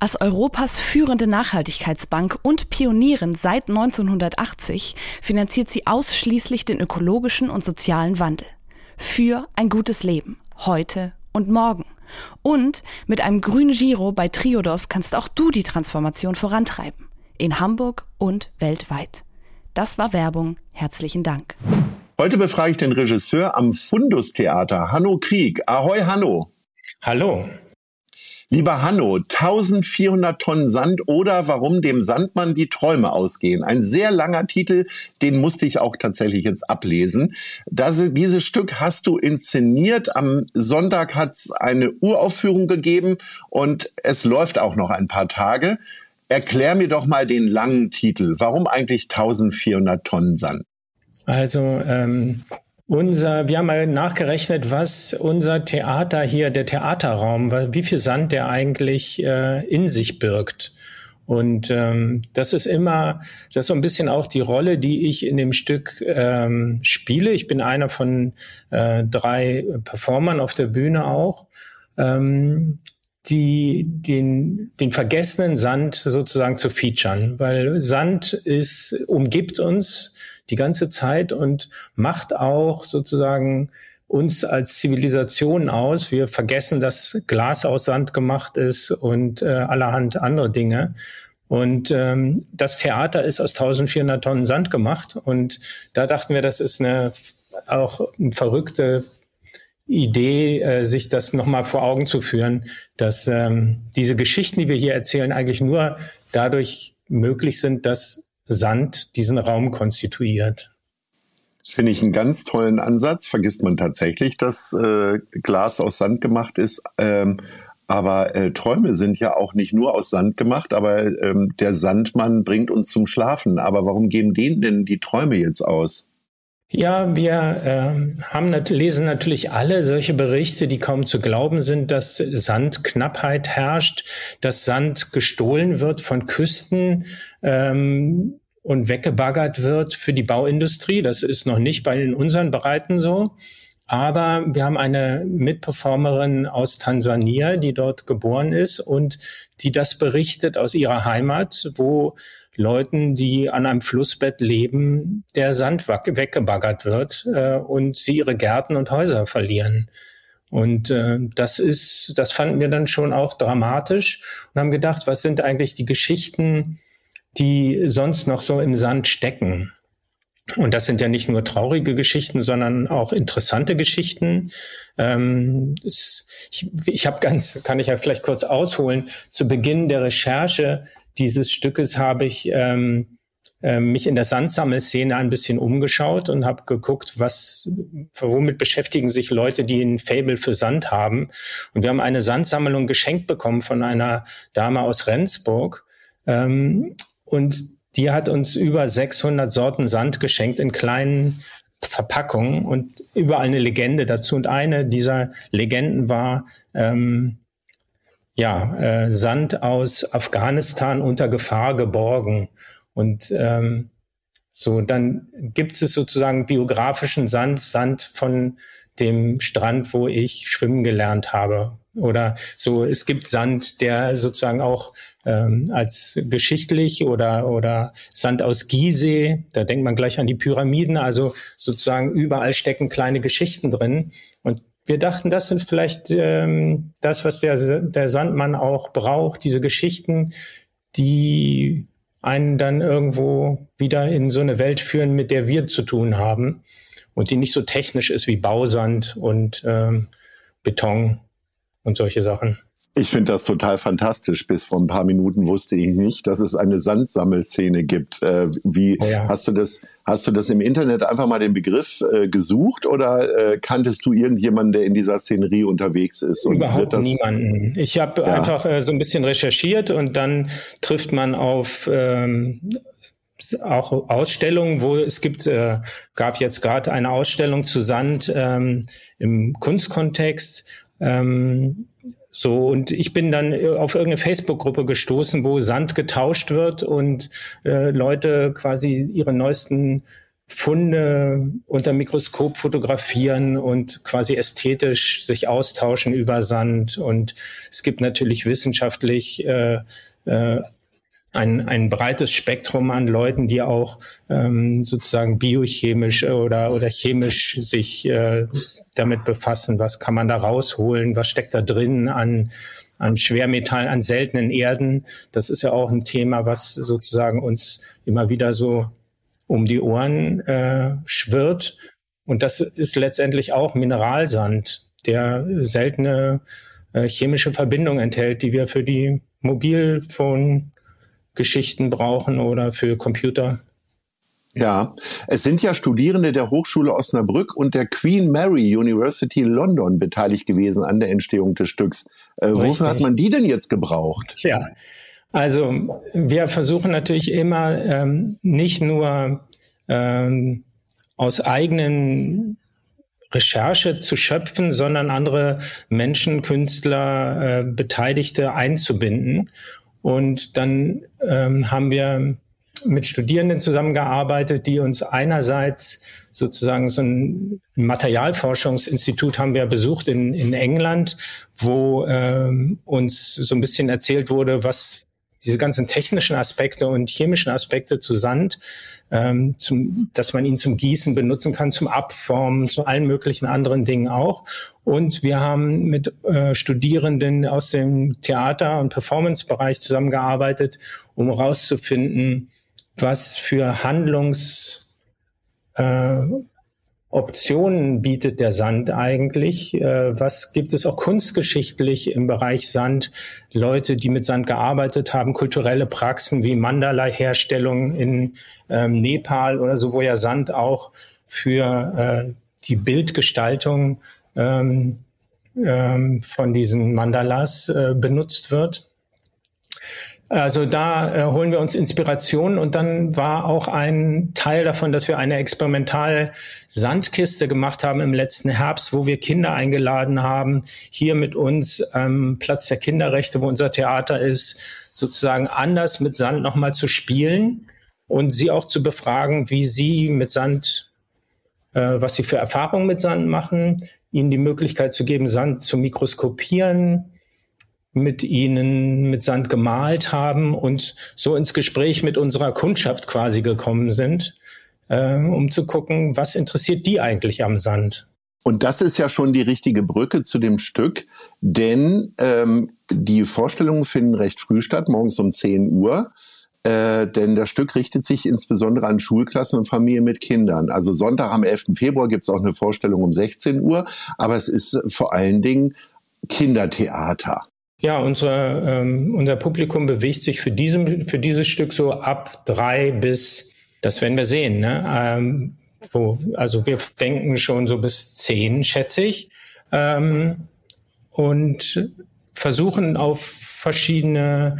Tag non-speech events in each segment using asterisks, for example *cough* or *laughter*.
Als Europas führende Nachhaltigkeitsbank und Pionierin seit 1980 finanziert sie ausschließlich den ökologischen und sozialen Wandel. Für ein gutes Leben. Heute und morgen. Und mit einem grünen Giro bei Triodos kannst auch du die Transformation vorantreiben. In Hamburg und weltweit. Das war Werbung. Herzlichen Dank. Heute befrage ich den Regisseur am Fundus Theater, Hanno Krieg. Ahoi, Hanno. Hallo. Lieber Hanno, 1400 Tonnen Sand oder warum dem Sandmann die Träume ausgehen. Ein sehr langer Titel, den musste ich auch tatsächlich jetzt ablesen. Das, dieses Stück hast du inszeniert. Am Sonntag hat es eine Uraufführung gegeben und es läuft auch noch ein paar Tage. Erklär mir doch mal den langen Titel. Warum eigentlich 1400 Tonnen Sand? Also ähm, unser, wir haben mal nachgerechnet, was unser Theater hier, der Theaterraum, wie viel Sand der eigentlich äh, in sich birgt. Und ähm, das ist immer, das ist so ein bisschen auch die Rolle, die ich in dem Stück ähm, spiele. Ich bin einer von äh, drei Performern auf der Bühne auch. Ähm, die, den, den vergessenen Sand sozusagen zu featuren, weil Sand ist, umgibt uns die ganze Zeit und macht auch sozusagen uns als Zivilisation aus. Wir vergessen, dass Glas aus Sand gemacht ist und äh, allerhand andere Dinge. Und ähm, das Theater ist aus 1400 Tonnen Sand gemacht. Und da dachten wir, das ist eine auch eine verrückte Idee, äh, sich das nochmal vor Augen zu führen, dass ähm, diese Geschichten, die wir hier erzählen, eigentlich nur dadurch möglich sind, dass Sand diesen Raum konstituiert. Das finde ich einen ganz tollen Ansatz. Vergisst man tatsächlich, dass äh, Glas aus Sand gemacht ist. Ähm, aber äh, Träume sind ja auch nicht nur aus Sand gemacht, aber ähm, der Sandmann bringt uns zum Schlafen. Aber warum geben denen denn die Träume jetzt aus? Ja, wir äh, haben, lesen natürlich alle solche Berichte, die kaum zu glauben sind, dass Sandknappheit herrscht, dass Sand gestohlen wird von Küsten ähm, und weggebaggert wird für die Bauindustrie. Das ist noch nicht bei in unseren Breiten so. Aber wir haben eine Mitperformerin aus Tansania, die dort geboren ist und die das berichtet aus ihrer Heimat, wo Leuten, die an einem Flussbett leben, der Sand weggebaggert wird äh, und sie ihre Gärten und Häuser verlieren. Und äh, das ist, das fanden wir dann schon auch dramatisch und haben gedacht, was sind eigentlich die Geschichten, die sonst noch so im Sand stecken? Und das sind ja nicht nur traurige Geschichten, sondern auch interessante Geschichten. Ähm, es, ich ich habe ganz, kann ich ja vielleicht kurz ausholen, zu Beginn der Recherche dieses Stückes habe ich ähm, äh, mich in der Sandsammelszene ein bisschen umgeschaut und habe geguckt, was, womit beschäftigen sich Leute, die ein Fable für Sand haben. Und wir haben eine Sandsammlung geschenkt bekommen von einer Dame aus Rendsburg. Ähm, und die hat uns über 600 Sorten Sand geschenkt in kleinen Verpackungen und überall eine Legende dazu. Und eine dieser Legenden war, ähm, ja, äh, Sand aus Afghanistan unter Gefahr geborgen. Und ähm, so, dann gibt es sozusagen biografischen Sand, Sand von dem Strand, wo ich schwimmen gelernt habe. Oder so, es gibt Sand, der sozusagen auch ähm, als geschichtlich oder, oder Sand aus Gizeh, da denkt man gleich an die Pyramiden, also sozusagen überall stecken kleine Geschichten drin. Und wir dachten, das sind vielleicht ähm, das, was der, der Sandmann auch braucht, diese Geschichten, die einen dann irgendwo wieder in so eine Welt führen, mit der wir zu tun haben und die nicht so technisch ist wie Bausand und ähm, Beton und solche Sachen. Ich finde das total fantastisch. Bis vor ein paar Minuten wusste ich nicht, dass es eine Sandsammelszene gibt. Äh, wie oh ja. hast du das? Hast du das im Internet einfach mal den Begriff äh, gesucht oder äh, kanntest du irgendjemanden, der in dieser Szenerie unterwegs ist? Überhaupt niemanden. Ich habe ja. einfach äh, so ein bisschen recherchiert und dann trifft man auf ähm, auch Ausstellungen, wo es gibt, äh, gab jetzt gerade eine Ausstellung zu Sand ähm, im Kunstkontext. Ähm, so, und ich bin dann äh, auf irgendeine Facebook-Gruppe gestoßen, wo Sand getauscht wird und äh, Leute quasi ihre neuesten Funde unter Mikroskop fotografieren und quasi ästhetisch sich austauschen über Sand. Und es gibt natürlich wissenschaftlich äh, äh, ein, ein breites Spektrum an Leuten, die auch ähm, sozusagen biochemisch oder, oder chemisch sich äh, damit befassen, was kann man da rausholen, was steckt da drin an, an Schwermetallen, an seltenen Erden. Das ist ja auch ein Thema, was sozusagen uns immer wieder so um die Ohren äh, schwirrt. Und das ist letztendlich auch Mineralsand, der seltene äh, chemische Verbindungen enthält, die wir für die Mobilphone-Geschichten brauchen oder für Computer. Ja, es sind ja Studierende der Hochschule Osnabrück und der Queen Mary University London beteiligt gewesen an der Entstehung des Stücks. Äh, wofür hat man die denn jetzt gebraucht? Ja, also wir versuchen natürlich immer ähm, nicht nur ähm, aus eigenen Recherche zu schöpfen, sondern andere Menschen, Künstler, äh, Beteiligte einzubinden. Und dann ähm, haben wir mit Studierenden zusammengearbeitet, die uns einerseits sozusagen so ein Materialforschungsinstitut haben wir besucht in, in England, wo ähm, uns so ein bisschen erzählt wurde, was diese ganzen technischen Aspekte und chemischen Aspekte zu Sand, ähm, zum, dass man ihn zum Gießen benutzen kann, zum Abformen, zu allen möglichen anderen Dingen auch. Und wir haben mit äh, Studierenden aus dem Theater- und Performance-Bereich zusammengearbeitet, um herauszufinden, was für Handlungs äh, Optionen bietet der Sand eigentlich? Äh, was gibt es auch kunstgeschichtlich im Bereich Sand? Leute, die mit Sand gearbeitet haben, kulturelle Praxen wie Mandala-Herstellung in ähm, Nepal oder so, wo ja Sand auch für äh, die Bildgestaltung ähm, ähm, von diesen Mandalas äh, benutzt wird. Also da äh, holen wir uns Inspiration und dann war auch ein Teil davon, dass wir eine experimental Sandkiste gemacht haben im letzten Herbst, wo wir Kinder eingeladen haben, hier mit uns ähm, Platz der Kinderrechte, wo unser Theater ist, sozusagen anders mit Sand nochmal zu spielen und sie auch zu befragen, wie sie mit Sand, äh, was sie für Erfahrungen mit Sand machen, ihnen die Möglichkeit zu geben, Sand zu mikroskopieren, mit ihnen mit Sand gemalt haben und so ins Gespräch mit unserer Kundschaft quasi gekommen sind, äh, um zu gucken, was interessiert die eigentlich am Sand. Und das ist ja schon die richtige Brücke zu dem Stück, denn ähm, die Vorstellungen finden recht früh statt, morgens um 10 Uhr. Äh, denn das Stück richtet sich insbesondere an Schulklassen und Familien mit Kindern. Also Sonntag am 11. Februar gibt es auch eine Vorstellung um 16 Uhr, aber es ist vor allen Dingen Kindertheater. Ja, unsere, ähm, unser Publikum bewegt sich für, diesem, für dieses Stück so ab drei bis, das werden wir sehen, ne? Ähm, wo, also wir denken schon so bis zehn, schätze ich. Ähm, und versuchen auf verschiedene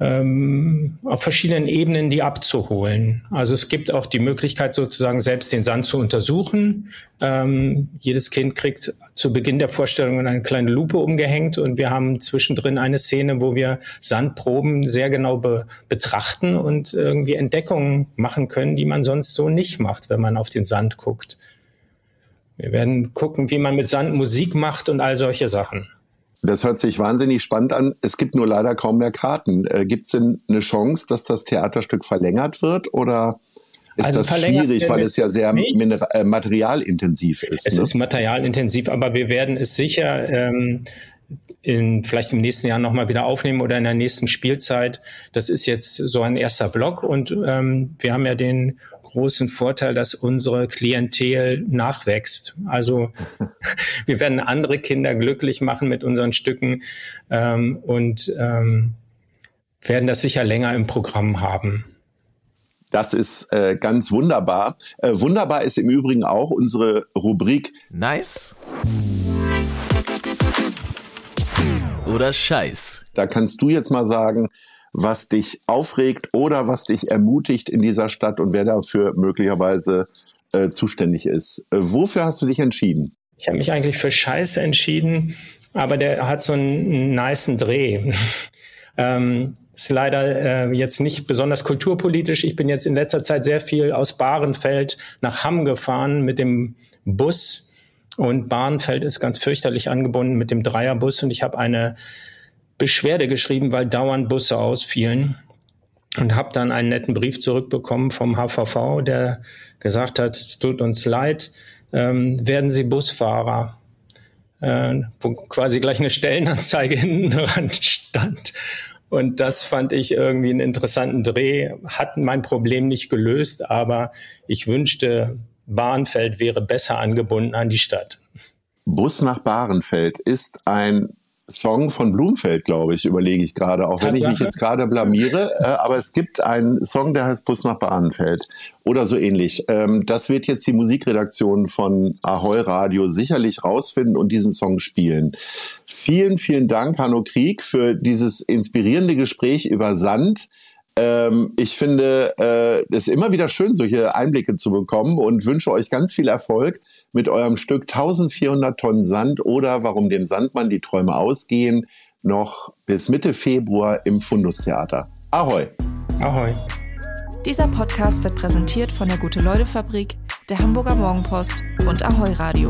ähm, auf verschiedenen Ebenen die abzuholen. Also es gibt auch die Möglichkeit sozusagen selbst den Sand zu untersuchen. Ähm, jedes Kind kriegt zu Beginn der Vorstellung eine kleine Lupe umgehängt und wir haben zwischendrin eine Szene, wo wir Sandproben sehr genau be betrachten und irgendwie Entdeckungen machen können, die man sonst so nicht macht, wenn man auf den Sand guckt. Wir werden gucken, wie man mit Sand Musik macht und all solche Sachen. Das hört sich wahnsinnig spannend an. Es gibt nur leider kaum mehr Karten. Äh, gibt es denn eine Chance, dass das Theaterstück verlängert wird oder ist also das schwierig, weil es ja sehr äh, materialintensiv ist? Es ne? ist materialintensiv, aber wir werden es sicher ähm, in, vielleicht im nächsten Jahr nochmal wieder aufnehmen oder in der nächsten Spielzeit. Das ist jetzt so ein erster Block und ähm, wir haben ja den großen Vorteil, dass unsere Klientel nachwächst. Also *laughs* wir werden andere Kinder glücklich machen mit unseren Stücken ähm, und ähm, werden das sicher länger im Programm haben. Das ist äh, ganz wunderbar. Äh, wunderbar ist im Übrigen auch unsere Rubrik Nice oder Scheiß. Da kannst du jetzt mal sagen, was dich aufregt oder was dich ermutigt in dieser Stadt und wer dafür möglicherweise äh, zuständig ist. Äh, wofür hast du dich entschieden? Ich habe mich eigentlich für Scheiße entschieden, aber der hat so einen niceen Dreh. *laughs* ähm, ist leider äh, jetzt nicht besonders kulturpolitisch. Ich bin jetzt in letzter Zeit sehr viel aus Bahrenfeld nach Hamm gefahren mit dem Bus. Und Bahrenfeld ist ganz fürchterlich angebunden mit dem Dreierbus. Und ich habe eine Beschwerde geschrieben, weil dauernd Busse ausfielen und habe dann einen netten Brief zurückbekommen vom HVV, der gesagt hat, es tut uns leid, ähm, werden Sie Busfahrer, äh, wo quasi gleich eine Stellenanzeige *laughs* hinten dran stand. Und das fand ich irgendwie einen interessanten Dreh, hat mein Problem nicht gelöst, aber ich wünschte, Bahrenfeld wäre besser angebunden an die Stadt. Bus nach Bahrenfeld ist ein Song von Blumfeld, glaube ich, überlege ich gerade, auch wenn ich mich jetzt gerade blamiere. Äh, aber es gibt einen Song, der heißt Bus nach Bahnenfeld oder so ähnlich. Ähm, das wird jetzt die Musikredaktion von Ahoi Radio sicherlich rausfinden und diesen Song spielen. Vielen, vielen Dank, Hanno Krieg, für dieses inspirierende Gespräch über Sand ähm, ich finde äh, es immer wieder schön, solche Einblicke zu bekommen und wünsche euch ganz viel Erfolg mit eurem Stück 1400 Tonnen Sand oder warum dem Sandmann die Träume ausgehen, noch bis Mitte Februar im Fundustheater. Ahoi! Ahoi! Dieser Podcast wird präsentiert von der Gute-Leute-Fabrik, der Hamburger Morgenpost und Ahoi Radio.